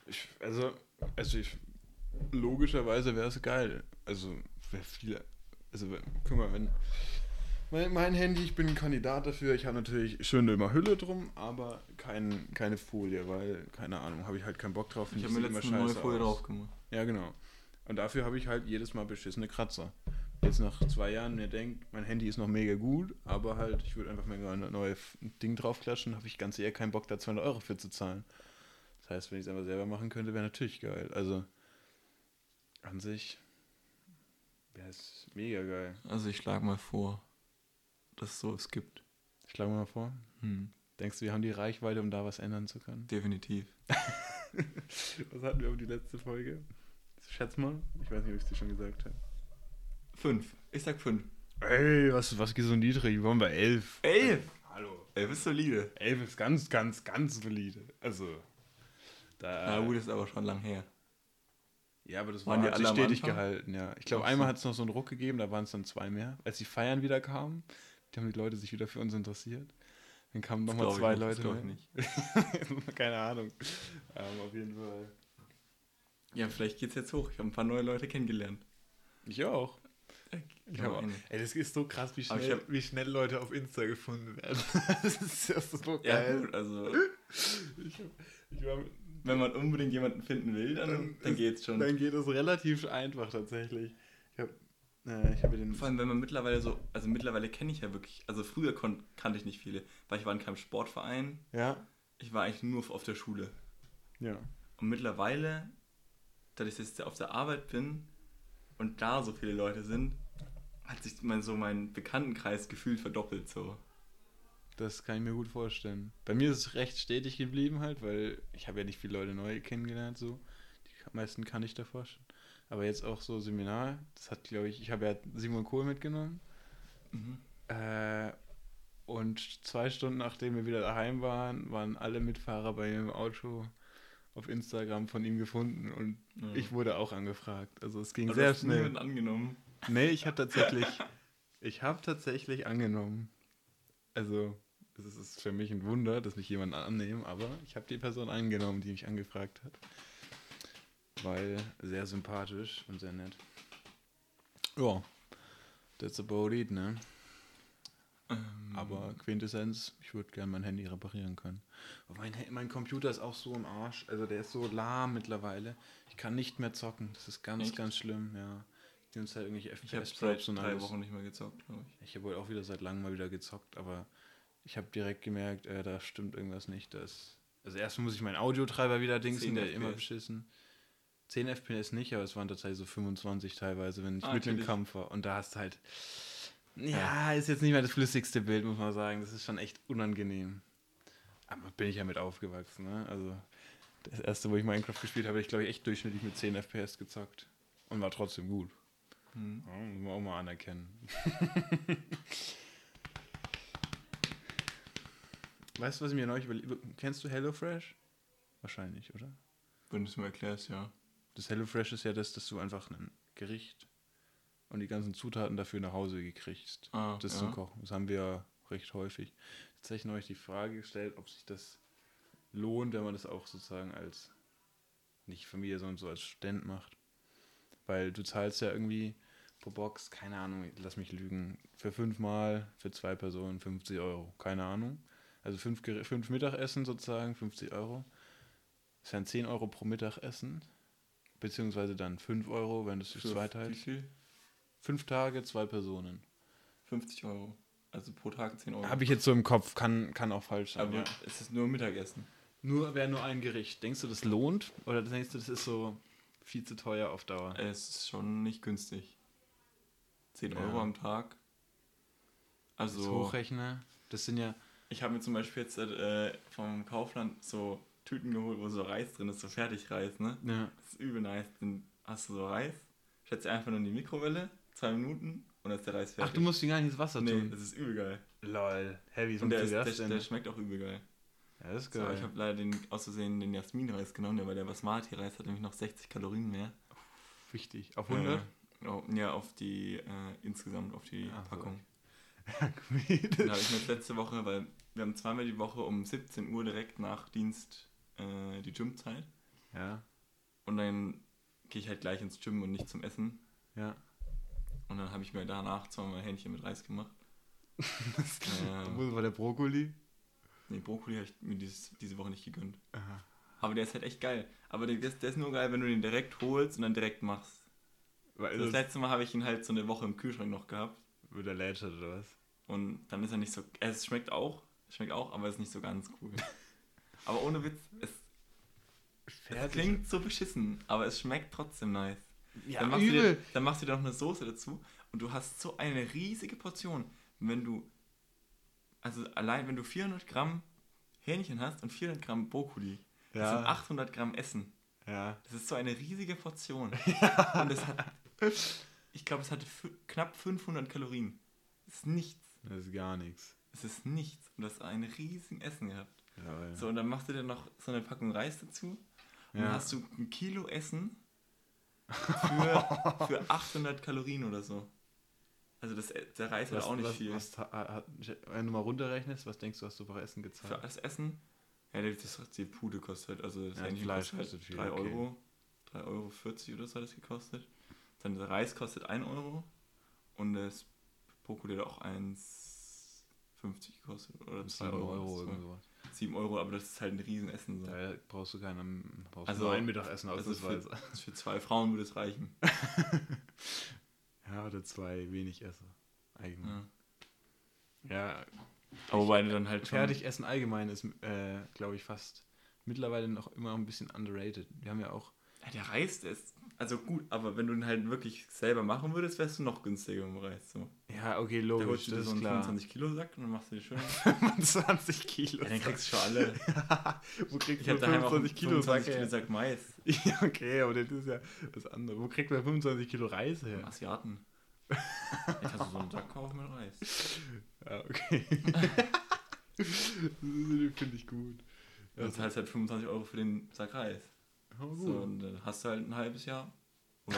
Ich, also, also ich, logischerweise wäre es geil. Also, wäre viel. Also, wenn- guck mal, wenn. Mein, mein Handy, ich bin ein Kandidat dafür. Ich habe natürlich schön immer Hülle drum, aber kein, keine Folie, weil, keine Ahnung, habe ich halt keinen Bock drauf. Ich habe mir letztens eine neue Folie drauf gemacht. Ja, genau. Und dafür habe ich halt jedes Mal beschissene Kratzer. Jetzt nach zwei Jahren mir denkt, mein Handy ist noch mega gut, aber halt, ich würde einfach mal ein neues Ding draufklatschen, habe ich ganz eher keinen Bock, da 200 Euro für zu zahlen. Das heißt, wenn ich es einfach selber machen könnte, wäre natürlich geil. Also, an sich wäre es mega geil. Also ich schlage mal vor, dass es sowas gibt. Schlagen wir mal vor. Hm, Denkst du, wir haben die Reichweite, um da was ändern zu können? definitiv. Was hatten wir um die letzte Folge? Schätz mal. Ich weiß nicht, ob ich es dir schon gesagt habe. Fünf. Ich sag fünf. Ey, was, was geht so niedrig? Wir waren bei 11. Elf! Hallo. Elf ist solide. 11 ist ganz, ganz, ganz solide. Also, da. Na gut, ist aber schon lang her. Ja, aber das Waren war, die hat sich alle stetig gehalten, ja. Ich glaube, einmal hat es noch so einen Ruck gegeben, da waren es dann zwei mehr. Als die Feiern wieder kamen, die haben die Leute sich wieder für uns interessiert. Dann kamen Das nochmal ich zwei nicht, das Leute. glaub ich nicht. Keine Ahnung. Ähm, auf jeden Fall. Ja, vielleicht geht's jetzt hoch. Ich habe ein paar neue Leute kennengelernt. Ich auch. Ich Ja, hab auch. Ey, das ist so krass, wie Aber ich schnell, hab- wie schnell Leute auf Insta gefunden werden. das ist ja so Ja, geil. gut, also Ich, hab- ich war mit, wenn man unbedingt jemanden finden will, dann, Dann dann geht's schon. Dann geht es relativ einfach tatsächlich. Ich habe äh, ich hab den. Vor allem, wenn man mittlerweile so, also mittlerweile kenne ich ja wirklich, also früher kon kannte ich nicht viele, weil ich war in keinem Sportverein, Ja, ich war eigentlich nur auf der Schule. Ja. Und mittlerweile, dass ich jetzt auf der Arbeit bin und da so viele Leute sind, hat sich mein, so mein Bekanntenkreis gefühlt verdoppelt so. Das kann ich mir gut vorstellen. Bei mir ist es recht stetig geblieben halt, weil ich habe ja nicht viele Leute neu kennengelernt so. Die meisten kann ich davor schon. Aber jetzt auch so Seminar, das hat glaube ich, ich habe ja Simon Kohl mitgenommen. Mhm. Äh, und zwei Stunden nachdem wir wieder daheim waren, waren alle Mitfahrer bei im Auto auf Instagram von ihm gefunden und Ja. ich wurde auch angefragt. Also es ging Aber sehr du hast schnell. niemanden angenommen. Nee, ich habe tatsächlich, ich habe tatsächlich angenommen. Also, es ist für mich ein Wunder, dass mich jemand annimmt, aber ich habe die Person angenommen, die mich angefragt hat. Weil sehr sympathisch und sehr nett. Ja, that's about it, ne? Ähm, Aber Quintessenz, ich würde gerne mein Handy reparieren können. Aber mein, mein Computer ist auch so im Arsch. Also der ist so lahm mittlerweile. Ich kann nicht mehr zocken. Das ist ganz, Echt? ganz schlimm, ja. Die uns halt irgendwelche ich habe seit drei. Wochen nicht mehr gezockt, glaube ich. Ich habe wohl auch wieder seit langem mal wieder gezockt, aber ich habe direkt gemerkt, äh, da stimmt irgendwas nicht. Das, also erstmal muss ich meinen Audiotreiber wieder dingsen, 10 der immer FPS. beschissen. 10 FPS nicht, aber es waren tatsächlich so 25 teilweise, wenn ich Ah, im natürlich. Kampf war. Und da hast du halt. Ja, ist jetzt nicht mehr das flüssigste Bild, muss man sagen. Das ist schon echt unangenehm. Aber bin ich ja mit aufgewachsen, ne? Also, das erste, wo ich Minecraft gespielt habe, habe ich glaube ich echt durchschnittlich mit 10 FPS gezockt. Und war trotzdem gut. Hm. Ja, muss man auch mal anerkennen. weißt du, was ich mir neulich überlegt Kennst du HelloFresh? Wahrscheinlich, oder? Wenn du es mir erklärst, ja. Das HelloFresh ist ja das, dass du einfach ein Gericht und die ganzen Zutaten dafür nach Hause gekriegst. Ah, Das ja. zum Kochen. Das haben wir ja recht häufig. Jetzt habe ich neulich die Frage gestellt, ob sich das lohnt, wenn man das auch sozusagen als nicht Familie, sondern so als Student macht. Weil du zahlst ja irgendwie pro Box, keine Ahnung, lass mich lügen, für fünfmal, für zwei Personen 50 Euro, keine Ahnung. Also fünf, fünf Mittagessen sozusagen, 50 Euro. Das wären 10 Euro pro Mittagessen. Beziehungsweise dann 5 Euro, wenn du es durch Für zwei Wie teilst. viel? Fünf Tage, zwei Personen. 50 Euro. Also pro Tag 10 Euro. Habe ich jetzt so im Kopf, kann, kann auch falsch sein. Aber ja. es ist nur Mittagessen. Nur wäre nur ein Gericht. Denkst du, das lohnt? Oder denkst du, das ist so viel zu teuer auf Dauer? Es ist schon nicht günstig. 10 Ja. Euro am Tag. Das Also, Hochrechner, das sind ja. Ich habe mir zum Beispiel jetzt äh, vom Kaufland so Tüten geholt, wo so Reis drin ist, so Fertigreis, ne? ja Das ist übel nice. Dann hast du so Reis, stellst einfach nur in die Mikrowelle, zwei Minuten und dann ist der Reis Ach, fertig. du musst die gar nicht ins Wasser Nee, tun. das ist übel geil. Lol. Heavy, Und der, ist, der, denn? der schmeckt auch übel geil. ja, das ist So, geil. ich habe leider den, aus Versehen den Jasmin-Reis genommen, der- weil der Basmati-Reis hat nämlich noch 60 Kalorien mehr. Wichtig. Auf 100? Äh, oh, ja, auf die, äh, insgesamt auf die Ach so. Packung. Ja, gut. Da habe ich mir letzte Woche, weil wir haben zweimal die Woche um 17 Uhr direkt nach Dienst äh, die Gymzeit. ja, Und dann gehe ich halt gleich ins Gym und nicht zum Essen. ja. Und dann habe ich mir danach zweimal Hähnchen mit Reis gemacht. ähm, Wo war der Brokkoli? nee, Brokkoli habe ich mir dieses, diese Woche nicht gegönnt. Aha. Aber der ist halt echt geil. Aber der, der ist nur geil, wenn du den direkt holst und dann direkt machst. Weil Das das letzte Mal habe ich ihn halt so eine Woche im Kühlschrank noch gehabt. Wird er lädt oder was? Und dann ist er nicht so. Es schmeckt auch, schmeckt auch, aber ist nicht so ganz cool. aber ohne Witz, es, es klingt so beschissen, aber es schmeckt trotzdem nice. Ja, dann, machst du dir, übel. dann machst du dir noch eine Soße dazu und du hast so eine riesige Portion. Wenn du, also allein wenn du 400 Gramm Hähnchen hast und 400 Gramm Brokkoli, das Ja. sind 800 Gramm Essen. Ja. Das ist so eine riesige Portion. Und es hat, ich glaube, es hatte knapp 500 Kalorien. Das ist nichts. Das ist gar nichts. Es ist nichts. Und du hast ein riesen Essen gehabt. Ja, So, und dann machst du dir noch so eine Packung Reis dazu. Und dann Ja. hast du ein Kilo Essen für, für 800 Kalorien oder so. Also das, der Reis hat was, auch nicht was, viel. Was, hat, wenn du mal runterrechnest, was denkst du, hast du für Essen gezahlt? Für das Essen, ja, das, das die Pude kostet, also das Ja, Fleisch kostet, viel, 3 okay. Euro. 3,40 Euro 40 oder so hat das gekostet. Dann der Reis kostet 1 Euro und das Brokkoli hat auch 1,50 gekostet oder 2 7 Euro. Euro, so. irgend sowas. 7 Euro, aber das ist halt ein Riesenessen. So. Da brauchst du keinen, brauchst Also, nur ein Mittagessen Also für, ausnahmsweise. für zwei Frauen würde es reichen. Ja, oder zwei wenig Esser. Eigentlich. Ja. Ja, Aber wobei du dann halt schon... Fertigessen allgemein ist, äh, glaube ich, fast mittlerweile noch immer ein bisschen underrated. Wir haben ja auch. Ja, der Reis, der ist. Also gut, aber wenn du ihn halt wirklich selber machen würdest, wärst du noch günstiger im Reis. So. Ja, okay, Da logisch, holst du dir so einen klar. 25 Kilo Sack und dann machst du die schön. 25 Kilo. Ja, dann kriegst du schon alle. Wo kriegt Ich man habe daheim auch einen 25 Kilo Sack 25 Kilo? Sack Mais. Ja, okay, aber das ist ja das andere. Wo kriegt man 25 Kilo Reis Im her? Asiaten. Jetzt kannst du so einen Sack kaufen mit Reis. Ja, okay. das finde ich gut. Ja, das heißt halt 25 Euro für den Sack Reis. Oh. So, und dann hast du halt ein halbes Jahr.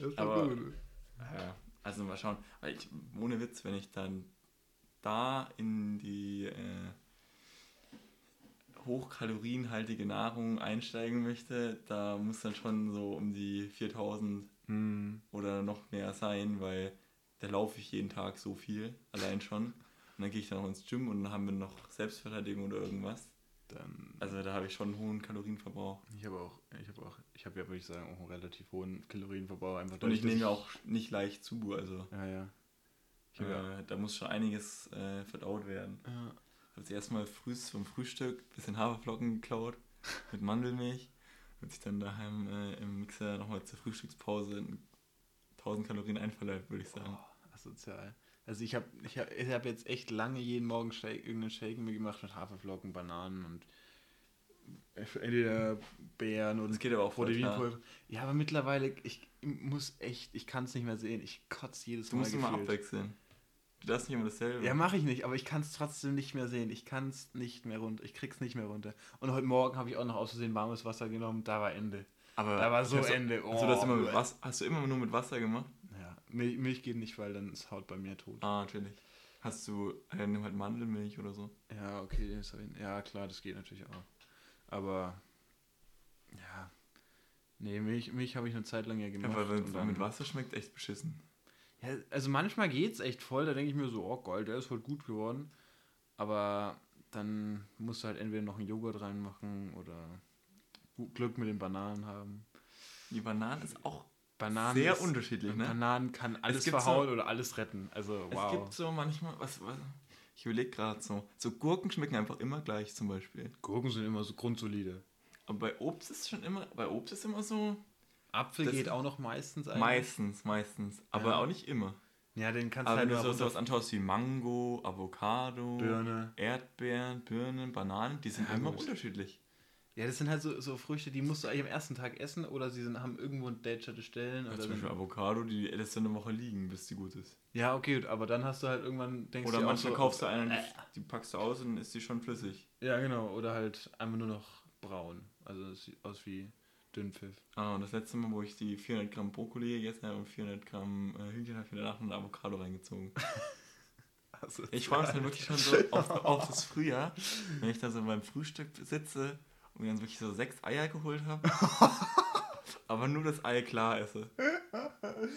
Das Aber- gut. Ja, also mal schauen. Weil ich, ohne Witz, wenn ich dann da in die äh, hochkalorienhaltige Nahrung einsteigen möchte, da muss dann schon so um die 4000 Hm. oder noch mehr sein, weil da laufe ich jeden Tag so viel, allein schon. Und dann gehe ich dann noch ins Gym und dann haben wir noch Selbstverteidigung oder irgendwas. Dann, Also da habe ich schon einen hohen Kalorienverbrauch. ich habe auch, ich habe auch, ich habe ja, würde ich sagen, auch einen relativ hohen Kalorienverbrauch. Einfach Und ich nehme ja auch nicht leicht zu, also Ja, ja. Ich habe ja. äh, da muss schon einiges äh, verdaut werden. ja. habe jetzt erstmal früh vom Frühstück ein bisschen Haferflocken geklaut mit Mandelmilch. Und sich dann daheim äh, im Mixer nochmal zur Frühstückspause 1000 Kalorien einverleibt, würde ich sagen. Oh, asozial. Also ich habe ich hab, ich hab jetzt echt lange jeden Morgen Shake, irgendeinen Shake mir gemacht mit Haferflocken, Bananen und entweder Beeren oder Das geht aber auch. Proteinpulver. Ja, aber mittlerweile, ich muss echt, ich kann es nicht mehr sehen. Ich kotze jedes Du Mal musst immer abwechseln. Du darfst nicht immer dasselbe. Ja, mache ich nicht, aber ich kann es trotzdem nicht mehr sehen. Ich kann es nicht mehr runter. Ich krieg's nicht mehr runter. Und heute Morgen habe ich auch noch aus Versehen warmes Wasser genommen. Da war Ende. aber Da war so du- Ende. Hast du, das Oh, immer mit. Wasser, hast du immer nur mit Wasser gemacht? Ja, Milch, Milch geht nicht, weil dann ist Haut bei mir tot. Ah, natürlich. Hast du, äh, nimm halt Mandelmilch oder so. Ja, okay. Ja, klar, das geht natürlich auch. Aber, ja. Nee, Milch, Milch habe ich eine Zeit lang ja Ja, gemacht. wenn, dann- mit Wasser schmeckt echt beschissen. Ja, also manchmal geht's echt voll, da denke ich mir so, oh geil, der ist voll gut geworden. Aber dann musst du halt entweder noch einen Joghurt reinmachen oder Glück mit den Bananen haben. Die Banane ist auch Bananen sehr ist- unterschiedlich, ne? Bananen kann alles verhauen so- oder alles retten. Also Es wow. gibt so manchmal, was, was ich überlege gerade so, so Gurken schmecken einfach immer gleich zum Beispiel. Gurken sind immer so grundsolide. Aber bei Obst ist schon immer, bei Obst ist immer so, Apfel geht auch noch meistens eigentlich. meistens, meistens, aber Ja. auch nicht immer. Ja, den kannst du Aber halt wenn du nur so, sowas runter- anschaust wie Mango, Avocado, Birne. Erdbeeren, Birnen, Bananen, die sind Ja, immer gut. unterschiedlich. Ja, das sind halt so, so Früchte, die musst du eigentlich am ersten Tag essen oder sie sind, haben irgendwo entdatete Stellen. Ja, Oder zum Beispiel Avocado, die lässt dann eine Woche liegen, bis die gut ist. ja, okay, gut, aber dann hast du halt irgendwann, denkst Oder dir auch manchmal so, kaufst du eine, äh, die, packst du aus und ist die schon flüssig. Ja, genau. Oder halt einfach nur noch braun. Also es sieht aus wie Dünnpfiff. Ah, und das letzte Mal, wo ich die 400 Gramm Brokkoli gegessen habe und 400 Gramm äh, Hühnchen, habe ich mir danach eine Avocado reingezogen. Also, Ich freue mich dann wirklich schon so auf, auf das Frühjahr, wenn ich da so beim Frühstück sitze und mir dann wirklich so sechs Eier geholt habe. aber nur das Ei klar esse.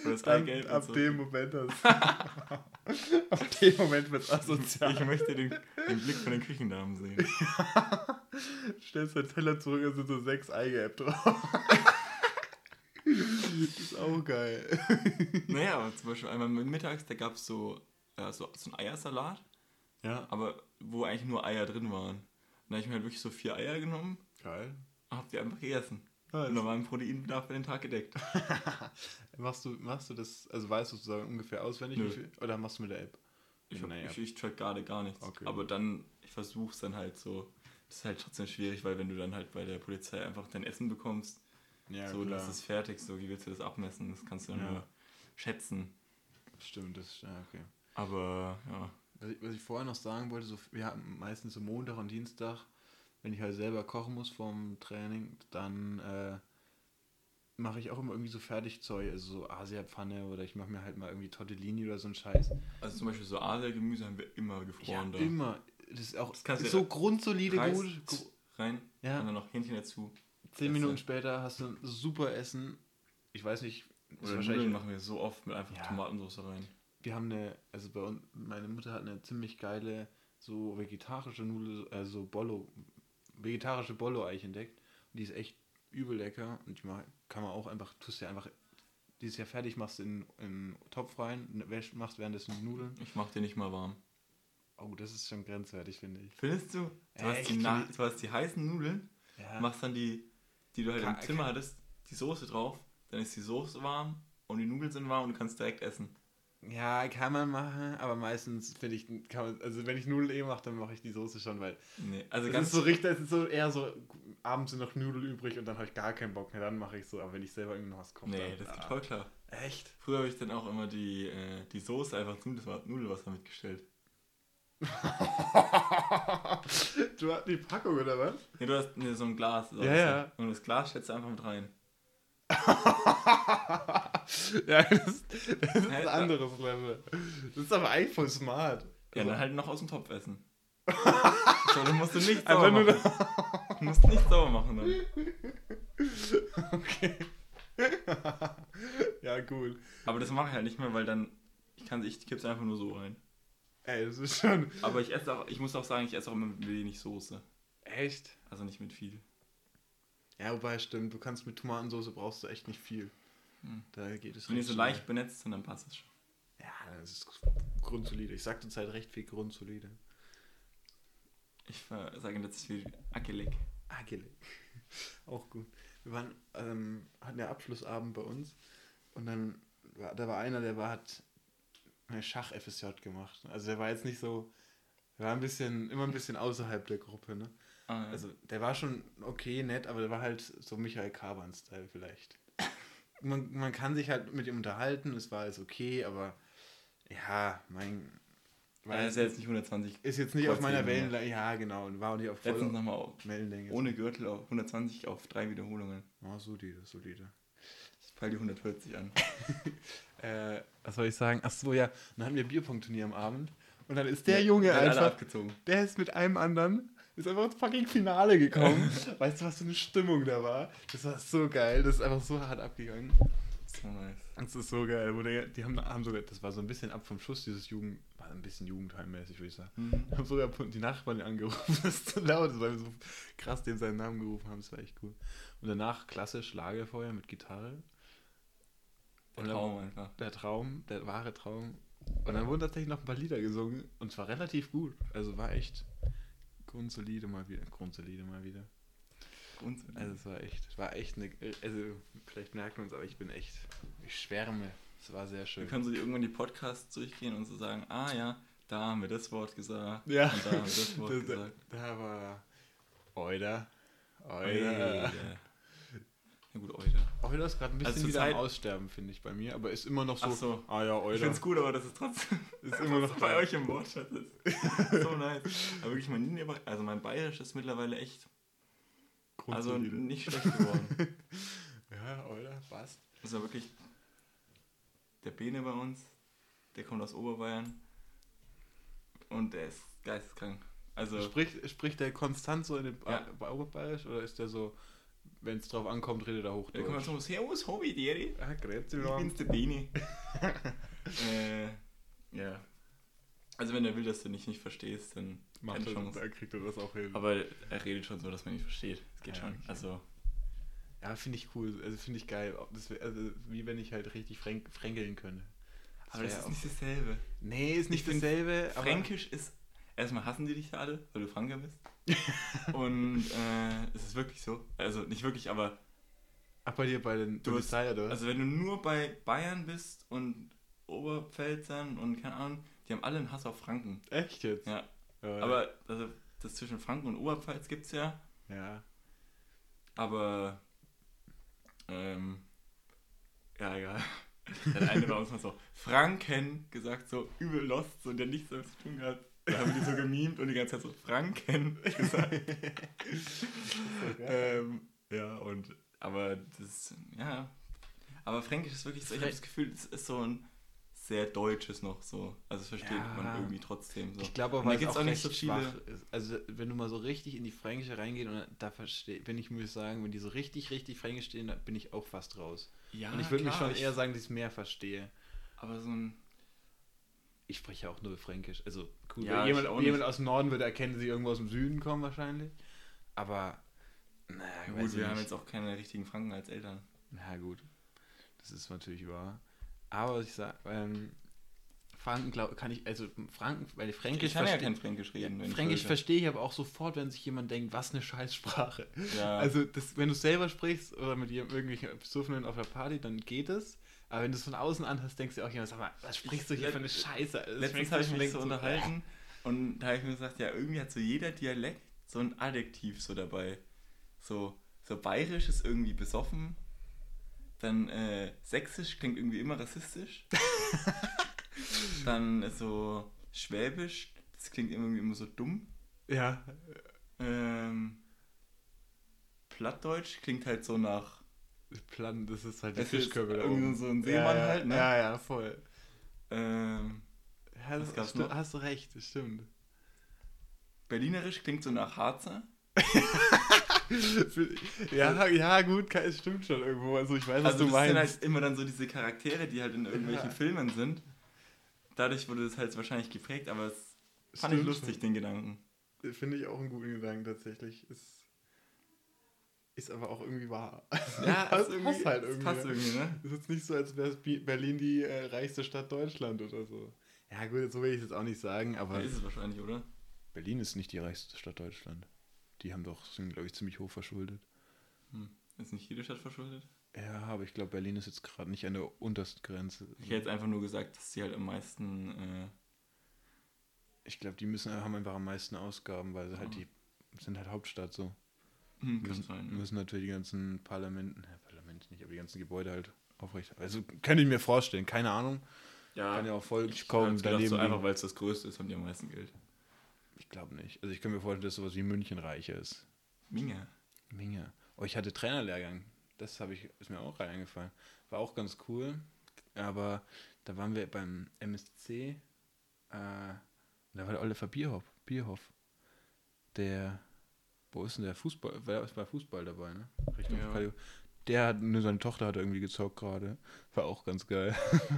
Und das Dann, Eigelb ab und so. dem Moment ab dem Moment wird es asozial. Ich möchte den, den Blick von den Küchendamen sehen. stellst deinen Teller zurück, da sind so sechs Eigelb drauf. das ist auch geil. Naja, aber zum Beispiel einmal mittags, da gab es so, ja, so, so einen Eiersalat, Ja. aber wo eigentlich nur Eier drin waren. Und da habe ich mir halt wirklich so vier Eier genommen Geil. habe die einfach gegessen. Nice. Mein Proteinbedarf für den Tag gedeckt. Machst du, machst du das, also weißt du sozusagen ungefähr auswendig, Nö. wie viel, oder machst du mit der App? Ich, Mit einer ich, App. ich track gerade gar nichts. Okay. Aber dann, ich versuche es dann halt so. Das ist halt trotzdem schwierig, weil wenn du dann halt bei der Polizei einfach dein Essen bekommst, Ja, so, das ist fertig, so, wie willst du das abmessen? Das kannst du dann Ja. nur schätzen. Stimmt, das ist, ja, okay. Aber, ja. Was ich, was ich vorher noch sagen wollte, so, wir haben meistens so Montag und Dienstag, wenn ich halt selber kochen muss vom Training, dann äh, mache ich auch immer irgendwie so Fertigzeug, also so Asiapfanne oder ich mache mir halt mal irgendwie Tortellini oder so ein Scheiß. Also zum Beispiel so Asia-Gemüse haben wir immer gefroren da. immer. Das ist auch Das kannst du so ja- grundsolide Reis gut. Rein Ja. und dann noch Hähnchen dazu. Zehn. Minuten später hast du ein super Essen. Ich weiß nicht, ist Oder wahrscheinlich Nudeln machen wir so oft mit einfach Ja. Tomatensauce rein. wir haben eine, also bei uns, meine Mutter hat eine ziemlich geile, so vegetarische Nudel, also Bollo, vegetarische Bollo-Eich entdeckt. Und die ist echt übel lecker. Und die kann man auch einfach, tust ja einfach, die ist ja fertig, machst in in Topf rein, machst währenddessen die Nudeln. Ich mach den nicht mal warm. Oh, das ist schon grenzwertig, finde ich. Findest du? Du, hast die, Na- du hast die heißen Nudeln, Ja. machst dann die, die du halt Ka- im Zimmer hattest, die Soße drauf, dann ist die Soße warm und die Nudeln sind warm und du kannst direkt essen. Ja, kann man machen, aber meistens finde ich, man, also wenn ich Nudeln eh mache, dann mache ich die Soße schon, weil Nee, also ganz ist so richtig, das ist so eher so, abends sind noch Nudeln übrig und dann habe ich gar keinen Bock mehr, dann mache ich so, aber wenn ich selber irgendwas was koche, Nee, dann, das geht ah. voll klar. Echt? Früher habe ich dann auch immer die, äh, die Soße einfach ins Nudelwasser, mitgestellt. du hast die Packung oder was? Nee, du hast nee, so ein Glas. Ja, ja. Und das Glas du einfach mit rein. ja, das, das ist ein anderes Level. Das ist aber eigentlich voll smart. Ja, Also- dann halt noch aus dem Topf essen. so, dann musst du nicht sauber machen. Du musst nicht sauber machen dann. Okay. ja, cool. Aber das mache ich halt nicht mehr, weil dann, ich kann ich kipp's einfach nur so rein. Ey, das ist schon. Aber ich esse auch, ich muss auch sagen, ich esse auch immer mit wenig Soße. Echt? Also nicht mit viel. Ja, wobei, stimmt. Du kannst mit Tomatensauce brauchst du echt nicht viel. Da geht es Wenn die recht so leicht benetzt sind, dann passt es schon. Ja, das ist grundsolide. Ich sag zur Zeit recht viel grundsolide. Ich sage letztes Video Ackeleg. Agile. Auch gut. Wir waren, ähm, hatten ja Abschlussabend bei uns und dann war, da war einer, der war, hat eine Schach-FSJ gemacht. Also der war jetzt nicht so, der war ein bisschen, immer ein bisschen außerhalb der Gruppe, ne? Ah, ja. Also der war schon okay, nett, aber der war halt so Michael Kaban-Style vielleicht. Man, man kann sich halt mit ihm unterhalten, es war alles okay, aber ja, mein. Weil er ist ja jetzt nicht 120. ist jetzt nicht auf meiner Wellenlänge. Ja, genau. Und war auch nicht auf Letztens nochmal auf. Wellenlänge. Ohne Gürtel auf 120 auf drei Wiederholungen. Oh, solide, solide. Ich peil die 140 an. Äh, was soll ich sagen? Ach so, ja. Dann hatten wir Bierpong-Turnier am Abend. Und dann ist der Ja, Junge einfach, abgezogen. der ist mit einem anderen, ist einfach ins fucking Finale gekommen. weißt du, was für eine Stimmung da war? Das war so geil, das ist einfach so hart abgegangen. So nice. Das ist so geil. Wo der, die haben, haben sogar, das war so ein bisschen ab vom Schuss, dieses Jugend, war ein bisschen jugendheimmäßig, würde ich sagen. Mhm. haben sogar die Nachbarn angerufen, das ist zu laut ist, weil wir so krass dem seinen Namen gerufen haben, das war echt cool. Und danach klassisch Lagerfeuer mit Gitarre. Der Und dann- Traum einfach. Der Traum, der wahre Traum. Und dann wurden tatsächlich noch ein paar Lieder gesungen und zwar relativ gut. Also war echt grundsolide mal wieder. Grundsolide mal wieder. Grundsätzlich. Also es war echt, es war echt eine, also vielleicht merkt man es, aber ich bin echt, ich schwärme. Es war sehr Wir schön. können so irgendwann die Podcasts durchgehen und so sagen, ah ja, da haben wir das Wort gesagt. Ja. Und da haben wir das Wort Da, da, gesagt. da war Euder. Ey, Euder. Ja. Ja gut, Euder. Euder ist gerade ein bisschen Also wieder am Zeit- Aussterben, finde ich, bei mir, aber ist immer noch so, Ach so. ah ja, Ich Euder. finde es gut, aber das ist trotzdem ist immer noch bei euch im Wortschatz ist. so nice. Aber wirklich, mein also mein Bayerisch ist mittlerweile echt, also nicht schlecht geworden. Ja, Euder, passt. Also wirklich, der Bene bei uns, der kommt aus Oberbayern und der ist geisteskrank. Also, Spricht, spricht der konstant so in den Ja. ba Oberbayerisch oder ist der so, wenn es drauf ankommt, redet er der Hochdeutsch? kommt so, Servus, Hobby, Deri. Ah, grüezi, Ich bin's, der Bene. äh, ja. Also wenn er will, dass du nicht, nicht verstehst, dann Macht keine er, Chance. da kriegt er das auch hin. Aber er redet schon so, dass man ihn versteht. Das geht Ja, schon. okay. Also, ja, finde ich cool. Also finde ich geil. Ob Das wär, also, wie wenn ich halt richtig fränk fränkeln könnte. aber das ist nicht dasselbe. Nee, ist nicht Ich dasselbe. aber- Fränkisch ist. Erstmal hassen die dich da alle, weil du Franker bist. Und äh, es ist wirklich so. Also nicht wirklich, aber Ach, bei dir bei den Du hast- Polizei oder also wenn du nur bei Bayern bist und Oberpfälzern und keine Ahnung, die haben alle einen Hass auf Franken. Echt jetzt? Ja. Ja, Aber also, das zwischen Franken und Oberpfalz gibt's ja. Ja. Aber ähm, ja, egal. Der eine bei uns mal so Franken gesagt, so übel lost, so der nichts damit zu tun hat. Da haben die so gemimt und die ganze Zeit so Franken gesagt. ähm, ja, und aber das, ja. Aber Fränkisch ist wirklich so, ich habe das Gefühl, es ist so ein sehr deutsches noch so. Also das versteht Ja. man irgendwie trotzdem so. Ich glaube aber, es auch, auch nicht so viele-. Also wenn du mal so richtig in die Fränkische reingehst und da verstehe, bin ich, muss sagen, wenn die so richtig, richtig Fränkisch stehen, da bin ich auch fast raus. ja, und ich würde mich schon eher sagen, dass ich mehr verstehe. Aber so ein Ich spreche ja auch nur Fränkisch. Also cool, Ja, wenn jemand, ich jemand aus dem Norden würde erkennen, sie irgendwo aus dem Süden kommen wahrscheinlich. Aber naja, Ja, weiß gut, ich wir haben nicht. jetzt auch keine richtigen Franken als Eltern. Na gut, das ist natürlich wahr. Aber was ich sage, ähm, Franken glaub, kann ich, also Franken, weil ich Fränkisch Ich kann ja kein Fränkisch reden. ich Fränkisch wollte. verstehe ich aber auch sofort, wenn sich jemand denkt, was eine Scheißsprache. Ja. Also, das, wenn du selber sprichst oder mit irgendwelchen Besoffenen auf der Party, dann geht es. Aber wenn du es von außen anhörst, denkst du auch jemand, sag mal, was sprichst du hier für eine Scheiße? Das Letztens habe ich mich so unterhalten und da habe ich mir gesagt, ja, irgendwie hat so jeder Dialekt so ein Adjektiv so dabei. So, so bayerisch ist irgendwie besoffen. Dann äh, sächsisch klingt irgendwie immer rassistisch. Dann so schwäbisch, das klingt irgendwie immer so dumm. Ja, Ähm, Plattdeutsch klingt halt so nach. Plan, das ist halt die da irgendwie oben. so ein Seemann ja, halt, ne? Ja, ja, voll. Ähm, Ja, das noch? hast du recht, das stimmt. Berlinerisch klingt so nach Harzer. ja, ja, gut, es stimmt schon irgendwo. Also ich weiß, was Also du das meinst. sind halt immer dann so diese Charaktere, die halt in irgendwelchen Ja. Filmen sind. Dadurch wurde das halt wahrscheinlich geprägt, aber es fand ich Stimmt lustig, den Gedanken. Finde ich auch einen guten Gedanken tatsächlich. Ist, ist aber auch irgendwie wahr. Ja, passt, es passt halt irgendwie. Passt ne? irgendwie, ne? Ist jetzt nicht so, als wäre Berlin die äh, reichste Stadt Deutschland oder so. Ja gut, so will ich es jetzt auch nicht sagen, aber ist es wahrscheinlich, oder? Berlin ist nicht die reichste Stadt Deutschland. Die haben doch, sind glaube ich ziemlich hoch verschuldet. Hm. Ist nicht jede Stadt verschuldet? Ja, aber ich glaube, Berlin ist jetzt gerade nicht an der untersten Grenze. Ich hätte jetzt einfach nur gesagt, dass sie halt am meisten. Äh, Ich glaube, die müssen haben einfach am meisten Ausgaben, weil sie halt Ah. die sind halt Hauptstadt so. Hm, kann müssen, sein. ne? müssen natürlich die ganzen Parlamenten, äh, Parlamente nicht, aber die ganzen Gebäude halt aufrecht. Also könnte ich mir vorstellen, keine Ahnung. Ja, Kann ja auch voll ich kaum habe gedacht, daneben. so einfach, weil es das Größte ist, haben die am meisten Geld. Ich glaube nicht. Also ich kann mir vorstellen, dass sowas wie München reicher ist. Minge. Minge. Oh, ich hatte Trainerlehrgang. Das habe ich, ist mir auch rein eingefallen. War auch ganz cool. Aber da waren wir beim MSC. Äh, da war der Oliver Bierhoff. Bierhoff. Der, wo ist denn der Fußball? Ist bei Fußball dabei, ne? Richtung Ja. Cardio. Der hat, nur seine Tochter hat irgendwie gezockt gerade. War auch ganz geil.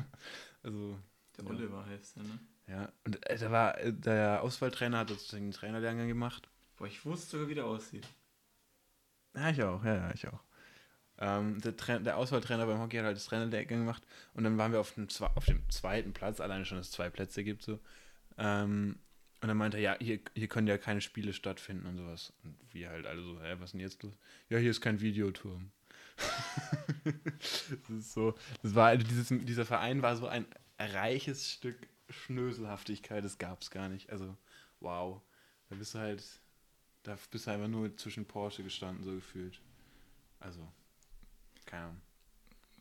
also, Der Ja. Oliver heißt der, ne? ja. Und äh, da war, äh, der Auswahltrainer hat sozusagen einen Trainerlehrgang gemacht. Boah, ich wusste sogar, wie der aussieht. Ja, ich auch, ja, ja, ich auch. Ähm, der, Tra der Auswahltrainer beim Hockey hat halt das Trainerlehrgang gemacht und dann waren wir auf dem, auf dem zweiten Platz, alleine schon, dass es zwei Plätze gibt so. Ähm, und dann meinte er, ja, hier, hier können ja keine Spiele stattfinden und sowas. Und wir halt alle so, hä, was ist denn jetzt los? Ja, hier ist kein Videoturm. das ist so, das war, also dieses, dieser Verein war so ein reiches Stück Schnöselhaftigkeit, das gab es gar nicht. Also, wow. Da bist du halt, da bist du einfach nur zwischen Porsche gestanden, so gefühlt. Also, keine Ahnung.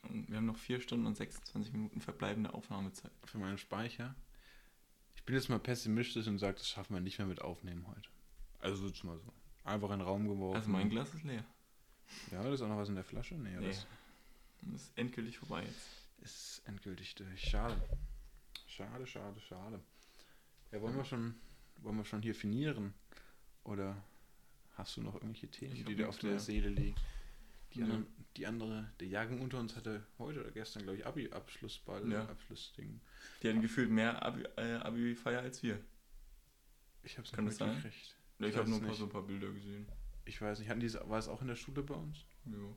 Und wir haben noch 4 Stunden und 26 Minuten verbleibende Aufnahmezeit. Für meinen Speicher. Ich bin jetzt mal pessimistisch und sage, das schaffen wir nicht mehr mit Aufnehmen heute. Also jetzt mal so. Einfach in den Raum geworfen. Also mein Glas ist leer. Ja, da ist auch noch was in der Flasche? Nee, Nee. das Das ist endgültig vorbei jetzt. ist endgültig durch. Schade. Schade, schade, schade. Ja, wollen wir schon, wollen wir schon hier finieren? Oder hast du noch irgendwelche Themen, Ich die dir auf der mehr. Seele liegen? Die, anderen, die andere, der Jagen unter uns hatte heute oder gestern, glaube ich, Abi-Abschlussball, Ja. Abschlussding. Die hatten gefühlt mehr Abi- äh, Abi-Feier als wir. Ich habe es nicht mitgekriegt. Ich, Ich habe nur ein paar, so ein paar Bilder gesehen. Ich weiß nicht, hatten die, war es auch in der Schule bei uns? Jo.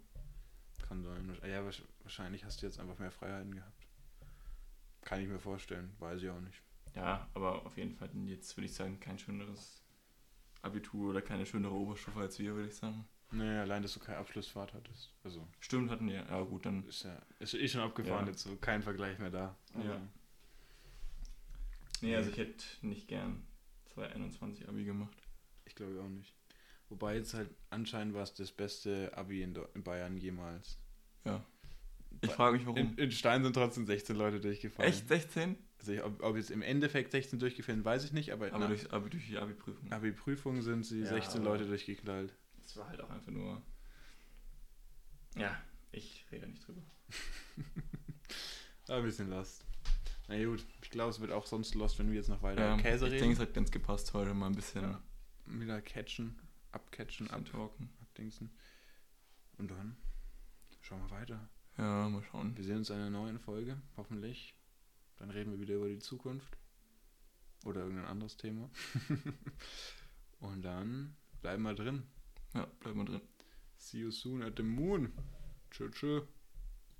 Kann sein. Ja, wahrsch- wahrscheinlich hast du jetzt einfach mehr Freiheiten gehabt. Kann ich mir vorstellen, weiß ich auch nicht. Ja, aber auf jeden Fall jetzt würde ich sagen, kein schöneres Abitur oder keine schönere Oberstufe als wir, würde ich sagen. Nee, allein, dass du keine Abschlussfahrt hattest. Also, Stimmt, hatten wir. Ja, gut, dann. ist ja ist eh schon abgefahren Ja. jetzt so. Kein Vergleich mehr da. Ja. Nee, also ich hätte nicht gern 2021 Abi gemacht. Ich glaube auch nicht. Wobei jetzt halt anscheinend war es das beste Abi in, in Bayern jemals. Ja. Ich frage mich, warum. In, in Stein sind trotzdem 16 Leute durchgefallen. Echt 16? Also ich, ob, ob jetzt im Endeffekt 16 durchgefallen, weiß ich nicht, aber, Aber durch, aber durch die Abi-Prüfung. Abi-Prüfung sind sie Ja, 16 aber- Leute durchgeknallt. Das war halt auch einfach nur. Ja, ich rede nicht drüber. Aber ein bisschen lost. Na gut, ich glaube, es wird auch sonst lost, wenn wir jetzt noch weiter Ja, Käse ich reden. denke, es hat ganz gepasst heute mal ein bisschen, Ja. wieder catchen, abcatchen, bisschen ab, talken. abdingsen. Und dann schauen wir weiter. Ja, mal schauen. Wir sehen uns in einer neuen Folge, hoffentlich. Dann reden wir wieder über die Zukunft. Oder irgendein anderes Thema. Und dann bleiben wir drin. Ja, bleiben wir drin. See you soon at the moon. Tschö, tschö.